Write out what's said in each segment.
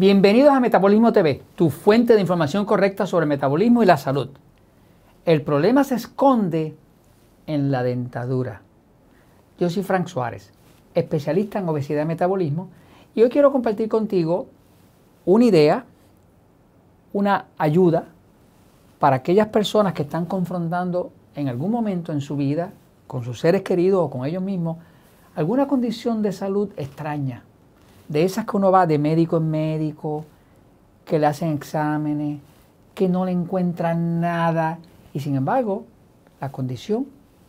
Bienvenidos a Metabolismo TV, tu fuente de información correcta sobre metabolismo y la salud. El problema se esconde en la dentadura. Yo soy Frank Suárez, especialista en obesidad y metabolismo, y hoy quiero compartir contigo una idea, una ayuda para aquellas personas que están confrontando en algún momento en su vida, con sus seres queridos o con ellos mismos, alguna condición de salud extraña de esas que uno va de médico en médico, que le hacen exámenes, que no le encuentran nada y sin embargo la condición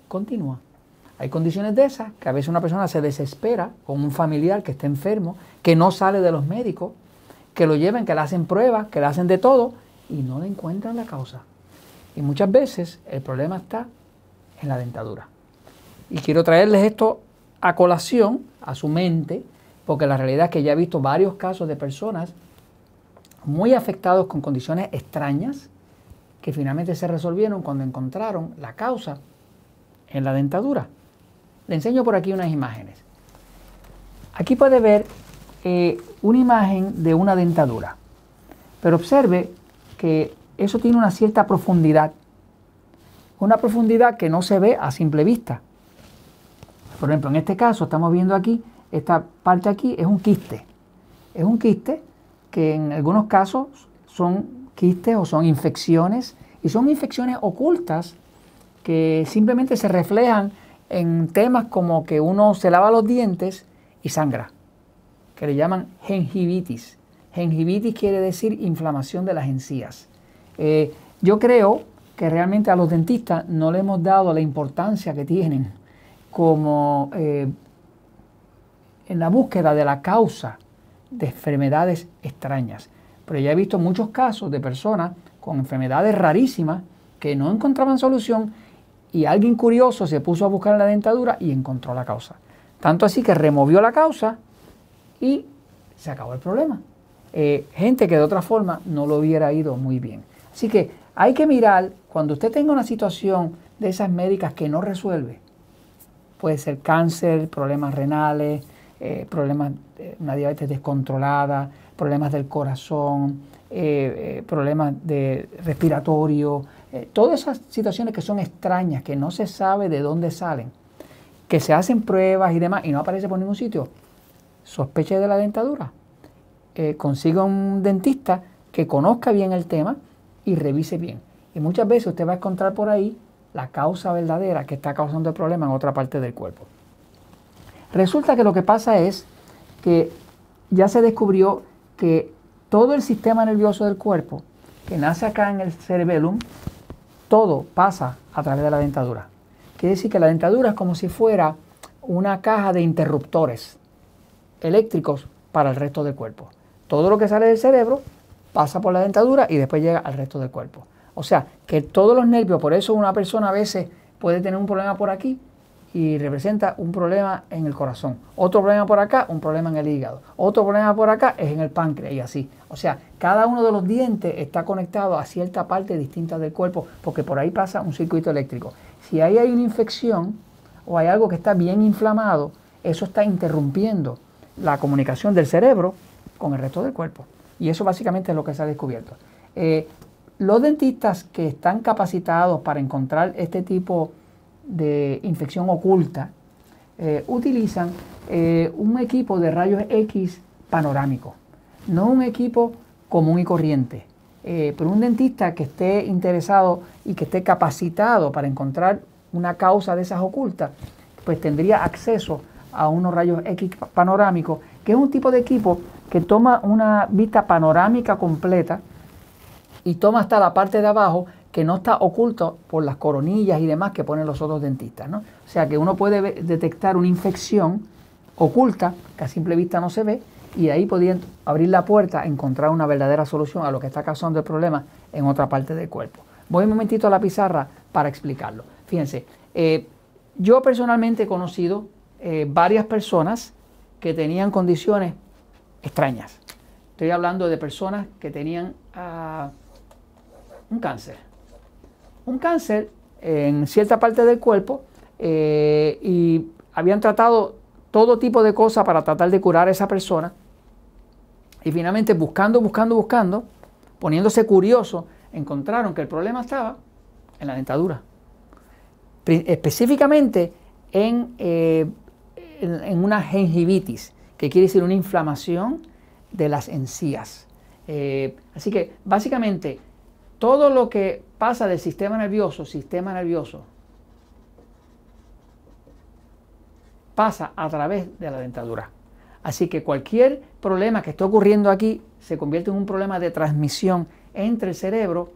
continúa. Hay condiciones de esas que a veces una persona se desespera con un familiar que está enfermo, que no sale de los médicos, que lo lleven, que le hacen pruebas, que le hacen de todo y no le encuentran la causa. Y muchas veces el problema está en la dentadura. Y quiero traerles esto a colación, a su mente, porque la realidad es que ya he visto varios casos de personas muy afectados con condiciones extrañas que finalmente se resolvieron cuando encontraron la causa en la dentadura. Le enseño por aquí unas imágenes. Aquí puede ver eh, una imagen de una dentadura, pero observe que eso tiene una cierta profundidad, una profundidad que no se ve a simple vista. Por ejemplo, en este caso estamos viendo aquí esta parte aquí es un quiste. Es un quiste que en algunos casos son quistes o son infecciones y son infecciones ocultas que simplemente se reflejan en temas como que uno se lava los dientes y sangra, que le llaman gengivitis. Gengivitis quiere decir inflamación de las encías. Eh, yo creo que realmente a los dentistas no le hemos dado la importancia que tienen como eh, en la búsqueda de la causa de enfermedades extrañas. Pero ya he visto muchos casos de personas con enfermedades rarísimas que no encontraban solución y alguien curioso se puso a buscar en la dentadura y encontró la causa. Tanto así que removió la causa y se acabó el problema. Eh, gente que de otra forma no lo hubiera ido muy bien. Así que hay que mirar cuando usted tenga una situación de esas médicas que no resuelve. Puede ser cáncer, problemas renales, eh, problemas de una diabetes descontrolada, problemas del corazón, eh, eh, problemas de respiratorio, todas esas situaciones que son extrañas, que no se sabe de dónde salen, que se hacen pruebas y demás y no aparece por ningún sitio, sospeche de la dentadura. consiga un dentista que conozca bien el tema y revise bien. Y muchas veces usted va a encontrar por ahí la causa verdadera que está causando el problema en otra parte del cuerpo. Resulta que lo que pasa es que ya se descubrió que todo el sistema nervioso del cuerpo, que nace acá en el cerebellum, todo pasa a través de la dentadura. Quiere decir que la dentadura es como si fuera una caja de interruptores eléctricos para el resto del cuerpo. Todo lo que sale del cerebro pasa por la dentadura y después llega al resto del cuerpo. O sea, que todos los nervios, por eso una persona a veces puede tener un problema por aquí y representa un problema en el corazón. Otro problema por acá, un problema en el hígado. Otro problema por acá es en el páncreas y así. O sea, cada uno de los dientes está conectado a cierta parte distinta del cuerpo porque por ahí pasa un circuito eléctrico. Si ahí hay una infección o hay algo que está bien inflamado, eso está interrumpiendo la comunicación del cerebro con el resto del cuerpo. Y eso básicamente es lo que se ha descubierto. Eh, los dentistas que están capacitados para encontrar este tipo de infección oculta, eh, utilizan eh, un equipo de rayos X panorámico, no un equipo común y corriente. Eh, pero un dentista que esté interesado y que esté capacitado para encontrar una causa de esas ocultas, pues tendría acceso a unos rayos X panorámicos, que es un tipo de equipo que toma una vista panorámica completa y toma hasta la parte de abajo que no está oculto por las coronillas y demás que ponen los otros dentistas. ¿no? O sea que uno puede detectar una infección oculta que a simple vista no se ve y ahí podrían abrir la puerta a encontrar una verdadera solución a lo que está causando el problema en otra parte del cuerpo. Voy un momentito a la pizarra para explicarlo. Fíjense, eh, yo personalmente he conocido eh, varias personas que tenían condiciones extrañas. Estoy hablando de personas que tenían ah, un cáncer un cáncer en cierta parte del cuerpo eh, y habían tratado todo tipo de cosas para tratar de curar a esa persona. Y finalmente, buscando, buscando, buscando, poniéndose curioso, encontraron que el problema estaba en la dentadura. Específicamente en, eh, en, una gingivitis, que quiere decir una inflamación de las encías. Eh, así que básicamente todo lo que pasa del sistema nervioso, sistema nervioso, pasa a través de la dentadura. Así que cualquier problema que esté ocurriendo aquí se convierte en un problema de transmisión entre el cerebro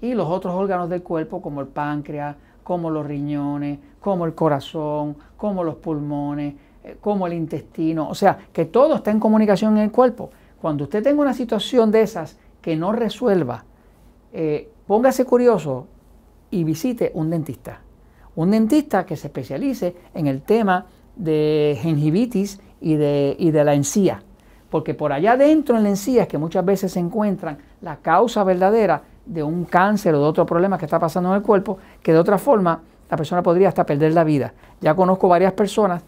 y los otros órganos del cuerpo, como el páncreas, como los riñones, como el corazón, como los pulmones, eh, como el intestino. O sea, que todo está en comunicación en el cuerpo. Cuando usted tenga una situación de esas que no resuelva, eh, póngase curioso y visite un dentista. Un dentista que se especialice en el tema de gingivitis y de, la encía. Porque por allá dentro en la encía es que muchas veces se encuentran la causa verdadera de un cáncer o de otro problema que está pasando en el cuerpo, que de otra forma la persona podría hasta perder la vida. Ya conozco varias personas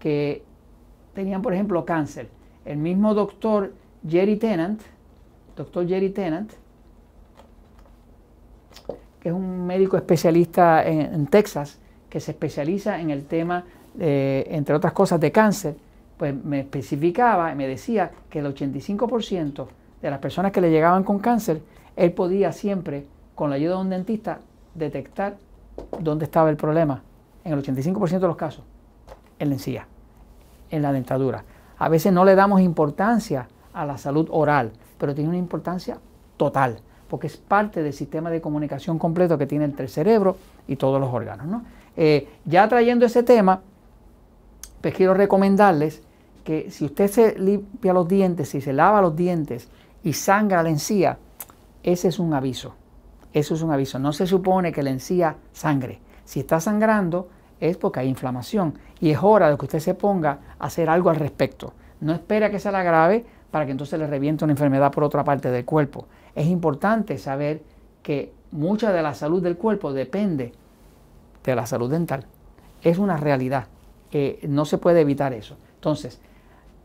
que tenían, por ejemplo, cáncer. El mismo doctor Jerry Tennant, doctor Jerry Tennant, es un médico especialista en Texas, que se especializa en el tema entre otras cosas, de cáncer, pues me especificaba y me decía que el 85% de las personas que le llegaban con cáncer, él podía siempre, con la ayuda de un dentista, detectar dónde estaba el problema. En el 85% de los casos, en la encía, en la dentadura. A veces no le damos importancia a la salud oral, pero tiene una importancia total, porque es parte del sistema de comunicación completo que tiene el cerebro y todos los órganos. Eh, ya trayendo ese tema, pues quiero recomendarles que si usted se limpia los dientes, si se lava los dientes y sangra la encía, ese es un aviso. Eso es un aviso. No se supone que la encía sangre. Si está sangrando es porque hay inflamación y es hora de que usted se ponga a hacer algo al respecto. No espera que sea la grave para que entonces le reviente una enfermedad por otra parte del cuerpo. Es importante saber que mucha de la salud del cuerpo depende de la salud dental. Es una realidad no se puede evitar eso. Entonces,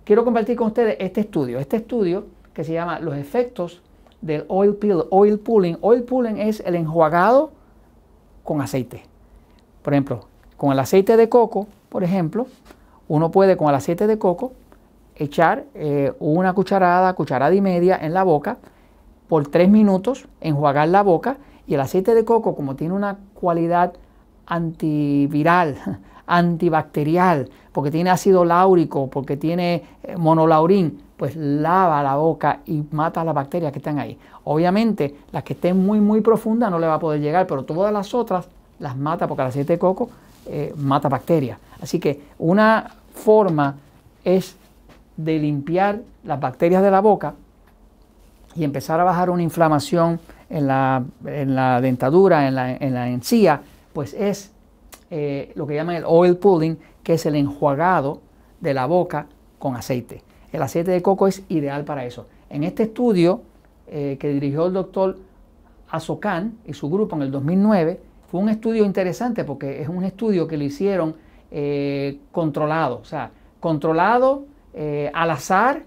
quiero compartir con ustedes este estudio. Este estudio que se llama Los efectos del oil, peel, oil pulling. Oil pulling es el enjuagado con aceite. Por ejemplo, con el aceite de coco, por ejemplo, uno puede con el aceite de coco echar eh, una cucharada, cucharada y media en la boca por tres minutos, enjuagar la boca y el aceite de coco, como tiene una cualidad antiviral, antibacterial, porque tiene ácido láurico, porque tiene eh, monolaurín, pues lava la boca y mata las bacterias que están ahí. Obviamente, las que estén muy, muy profundas no le va a poder llegar, pero todas las otras las mata porque el aceite de coco eh, mata bacterias. Así que una forma es de limpiar las bacterias de la boca y empezar a bajar una inflamación en la, dentadura, en la, en la encía, pues es eh, lo que llaman el oil pulling, que es el enjuagado de la boca con aceite. El aceite de coco es ideal para eso. En este estudio eh, que dirigió el doctor Azokan y su grupo en el 2009, fue un estudio interesante porque es un estudio que lo hicieron eh, controlado, o sea, controlado al azar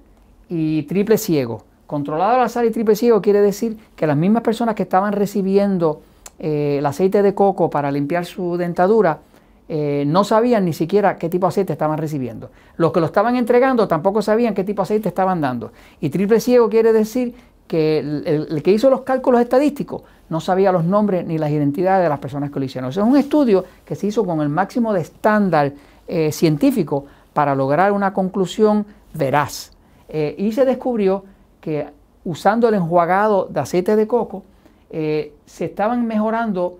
y triple ciego. Controlado al azar y triple ciego quiere decir que las mismas personas que estaban recibiendo eh, el aceite de coco para limpiar su dentadura, eh, no sabían ni siquiera qué tipo de aceite estaban recibiendo. Los que lo estaban entregando tampoco sabían qué tipo de aceite estaban dando. Y triple ciego quiere decir que el, que hizo los cálculos estadísticos no sabía los nombres ni las identidades de las personas que lo hicieron. es un estudio que se hizo con el máximo de estándar eh, científico para lograr una conclusión veraz. y se descubrió que usando el enjuagado de aceite de coco, eh, se estaban mejorando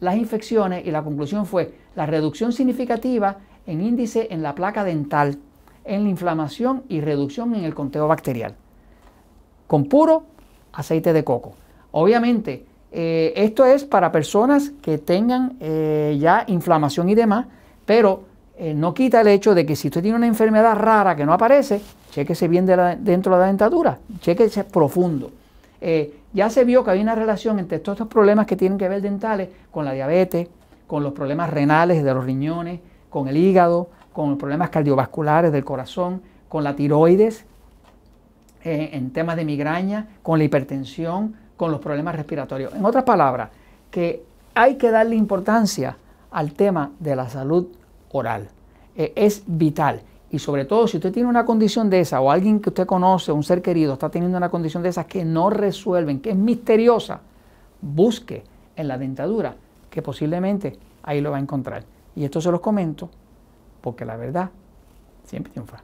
las infecciones y la conclusión fue la reducción significativa en índice en la placa dental, en la inflamación y reducción en el conteo bacterial, con puro aceite de coco. Obviamente, eh, esto es para personas que tengan eh, ya inflamación y demás, pero no quita el hecho de que si usted tiene una enfermedad rara que no aparece, chequese bien dentro de la dentadura, chequese profundo. Ya se vio que hay una relación entre todos estos problemas que tienen que ver dentales con la diabetes, con los problemas renales de los riñones, con el hígado, con los problemas cardiovasculares del corazón, con la tiroides. eh, en temas de migraña, con la hipertensión, con los problemas respiratorios. En otras palabras, que hay que darle importancia al tema de la salud oral. Eh, es vital. Y sobre todo, si usted tiene una condición de esa o alguien que usted conoce, un ser querido, está teniendo una condición de esa que no resuelven, que es misteriosa, busque en la dentadura, que posiblemente ahí lo va a encontrar. Y esto se los comento porque la verdad siempre triunfa.